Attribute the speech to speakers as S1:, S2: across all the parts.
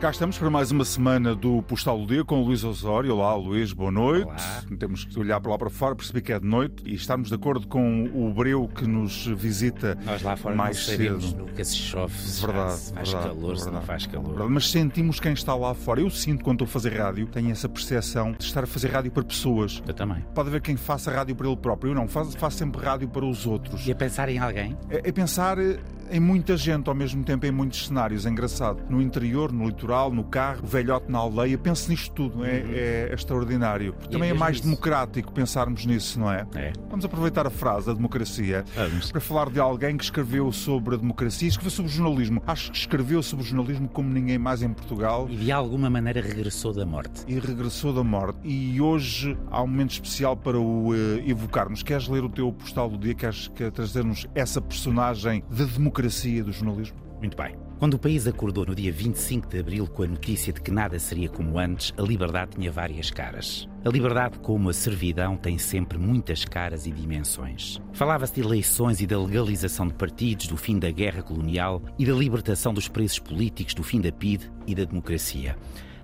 S1: Cá estamos para mais uma semana do Postal do Dia com o Luís Osório. Olá, Luís, boa noite.
S2: Olá.
S1: Temos que olhar para lá para fora, perceber que é de noite e estarmos de acordo com o Breu que nos visita
S2: Nós lá fora
S1: mais
S2: não
S1: cedo.
S2: nunca se chove, se
S1: Verdade,
S2: faz, faz
S1: verdade,
S2: calor, se não
S1: verdade,
S2: faz calor.
S1: verdade. Mas sentimos quem está lá fora. Eu sinto quando estou a fazer rádio, tenho essa percepção de estar a fazer rádio para pessoas.
S2: Eu também.
S1: Pode haver quem faça rádio para ele próprio. Eu não, faço, faço sempre rádio para os outros.
S2: E a pensar em alguém?
S1: É, é pensar eh, em muita gente ao mesmo tempo, em muitos cenários. É engraçado. No interior, no litoral, no carro, velhote na aldeia. Penso nisto tudo. É, é extraordinário. Também é mais
S2: isso.
S1: democrático pensarmos nisso, não é?
S2: É.
S1: Vamos aproveitar a frase da democracia
S2: Vamos.
S1: para falar de alguém que escreveu sobre a democracia, escreveu sobre o jornalismo. Acho que escreveu sobre o jornalismo como ninguém mais em Portugal
S2: E de alguma maneira regressou da morte.
S1: e regressou da morte. E hoje há um momento especial para o eh, evocarmos. Queres ler o teu postal do dia? Queres, quer trazer-nos essa personagem de democracia do jornalismo?
S2: Muito bem. Quando o país acordou no dia 25 de abril com a notícia de que nada seria como antes, a liberdade tinha várias caras. A liberdade, como a servidão, tem sempre muitas caras e dimensões. Falava-se de eleições e da legalização de partidos, do fim da guerra colonial e da libertação dos presos políticos, do fim da PIDE e da democracia.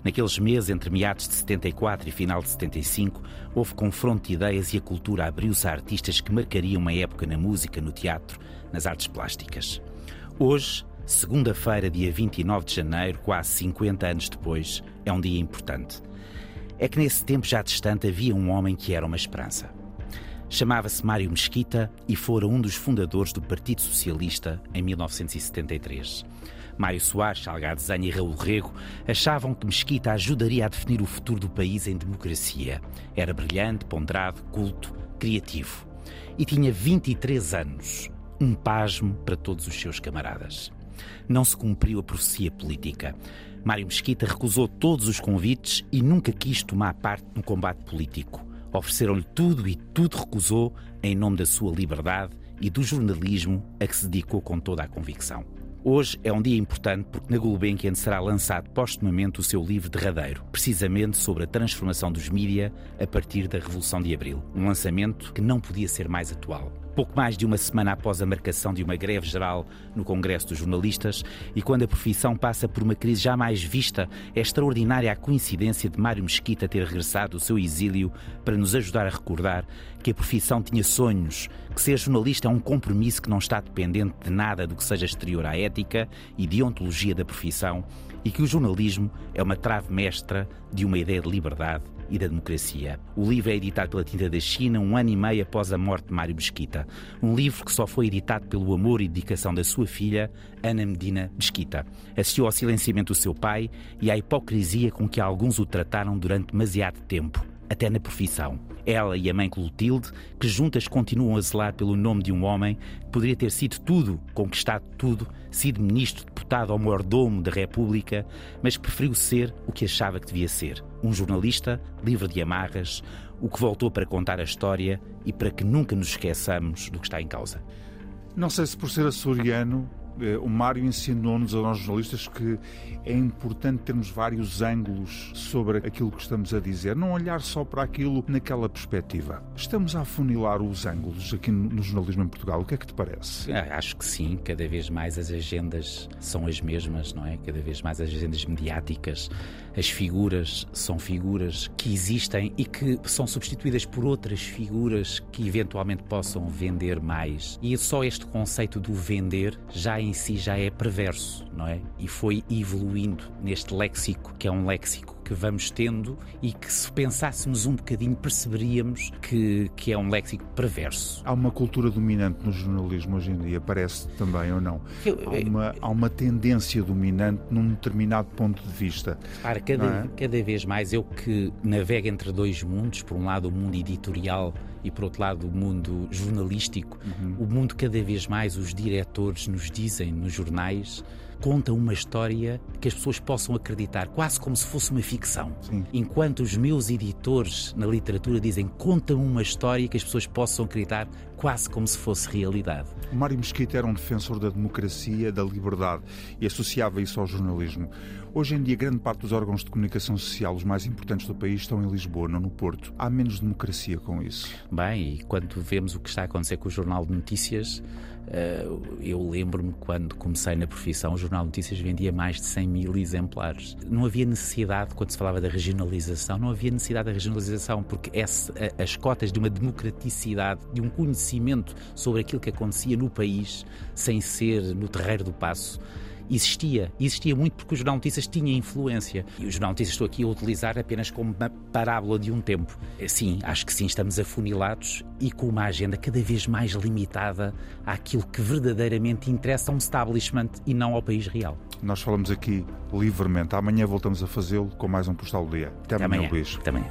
S2: Naqueles meses entre meados de 74 e final de 75, houve confronto de ideias e a cultura abriu-se a artistas que marcariam uma época na música, no teatro, nas artes plásticas. Hoje, segunda-feira, dia 29 de janeiro, quase 50 anos depois, é um dia importante. É que nesse tempo já distante havia um homem que era uma esperança. Chamava-se Mário Mesquita e fora um dos fundadores do Partido Socialista em 1973. Mário Soares, Salgado Zanha e Raul Rego achavam que Mesquita ajudaria a definir o futuro do país em democracia. Era brilhante, ponderado, culto, criativo. E tinha 23 anos. Um pasmo para todos os seus camaradas. Não se cumpriu a profecia política. Mário Mesquita recusou todos os convites e nunca quis tomar parte no combate político. Ofereceram-lhe tudo e tudo recusou em nome da sua liberdade e do jornalismo a que se dedicou com toda a convicção. Hoje é um dia importante porque na Gulbenkian será lançado postumamente o seu livro derradeiro, precisamente sobre a transformação dos mídia a partir da Revolução de Abril. Um lançamento que não podia ser mais atual. Pouco mais de uma semana após a marcação de uma greve geral no Congresso dos Jornalistas e quando a profissão passa por uma crise jamais vista, é extraordinária a coincidência de Mário Mesquita ter regressado do seu exílio para nos ajudar a recordar que a profissão tinha sonhos, que ser jornalista é um compromisso que não está dependente de nada do que seja exterior à ética e deontologia da profissão e que o jornalismo é uma trave mestra de uma ideia de liberdade e da democracia. O livro é editado pela Tinta da China um ano e meio após a morte de Mário Mesquita. Um livro que só foi editado pelo amor e dedicação da sua filha, Ana Medina Mesquita. Assistiu ao silenciamento do seu pai e à hipocrisia com que alguns o trataram durante demasiado tempo até na profissão. Ela e a mãe Clotilde, que juntas continuam a zelar pelo nome de um homem que poderia ter sido tudo, conquistado tudo, sido ministro, deputado ou mordomo da República, mas preferiu ser o que achava que devia ser. Um jornalista, livre de amarras, o que voltou para contar a história e para que nunca nos esqueçamos do que está em causa.
S1: Não sei se por ser açoriano, o Mário ensinou-nos a nós jornalistas que é importante termos vários ângulos sobre aquilo que estamos a dizer, não olhar só para aquilo naquela perspectiva. Estamos a afunilar os ângulos aqui no jornalismo em Portugal. O que é que te parece?
S2: Ah, Acho que sim, cada vez mais as agendas são as mesmas, não é? Cada vez mais as agendas mediáticas, as figuras são figuras que existem e que são substituídas por outras figuras que eventualmente possam vender mais. E só este conceito do vender já em si já é perverso, não é? E foi evoluindo neste léxico, que é um léxico que vamos tendo e que se pensássemos um bocadinho perceberíamos que, que é um léxico perverso.
S1: Há uma cultura dominante no jornalismo hoje em dia, parece também ou não?
S2: Eu-
S1: Há uma, há uma tendência dominante num determinado ponto de vista.
S2: Para cada,
S1: é?
S2: cada vez mais eu que navego entre dois mundos, por um lado o mundo editorial e por outro lado o mundo jornalístico,
S1: Uhum.
S2: o mundo cada vez mais os diretores nos dizem nos jornais contam uma história que as pessoas possam acreditar, quase como se fosse uma ficção.
S1: Sim.
S2: Enquanto os meus editores na literatura dizem contam uma história que as pessoas possam acreditar, quase como se fosse realidade.
S1: O Mário Mesquita era um defensor da democracia, da liberdade e associava isso ao jornalismo. Hoje em dia, grande parte dos órgãos de comunicação social, os mais importantes do país, estão em Lisboa, não no Porto. Há menos democracia com isso.
S2: Bem, e quando vemos o que está a acontecer com o Jornal de Notícias, eh, eu lembro-me quando comecei na profissão, Jornal de Notícias vendia mais de 100 mil exemplares. Não havia necessidade, quando se falava da regionalização, não havia necessidade da regionalização, porque as cotas de uma democraticidade, de um conhecimento sobre aquilo que acontecia no país, sem ser no terreiro do passo, existia. Existia muito porque o Jornal Notícias tinha influência. E o Jornal Notícias estou aqui a utilizar apenas como uma parábola de um tempo. Sim, acho que sim, estamos afunilados e com uma agenda cada vez mais limitada àquilo que verdadeiramente interessa a um establishment e não ao país real.
S1: Nós falamos aqui livremente. Amanhã voltamos a fazê-lo com mais um Postal do Dia. Até, Até amanhã, amanhã, Luís.
S2: Até amanhã.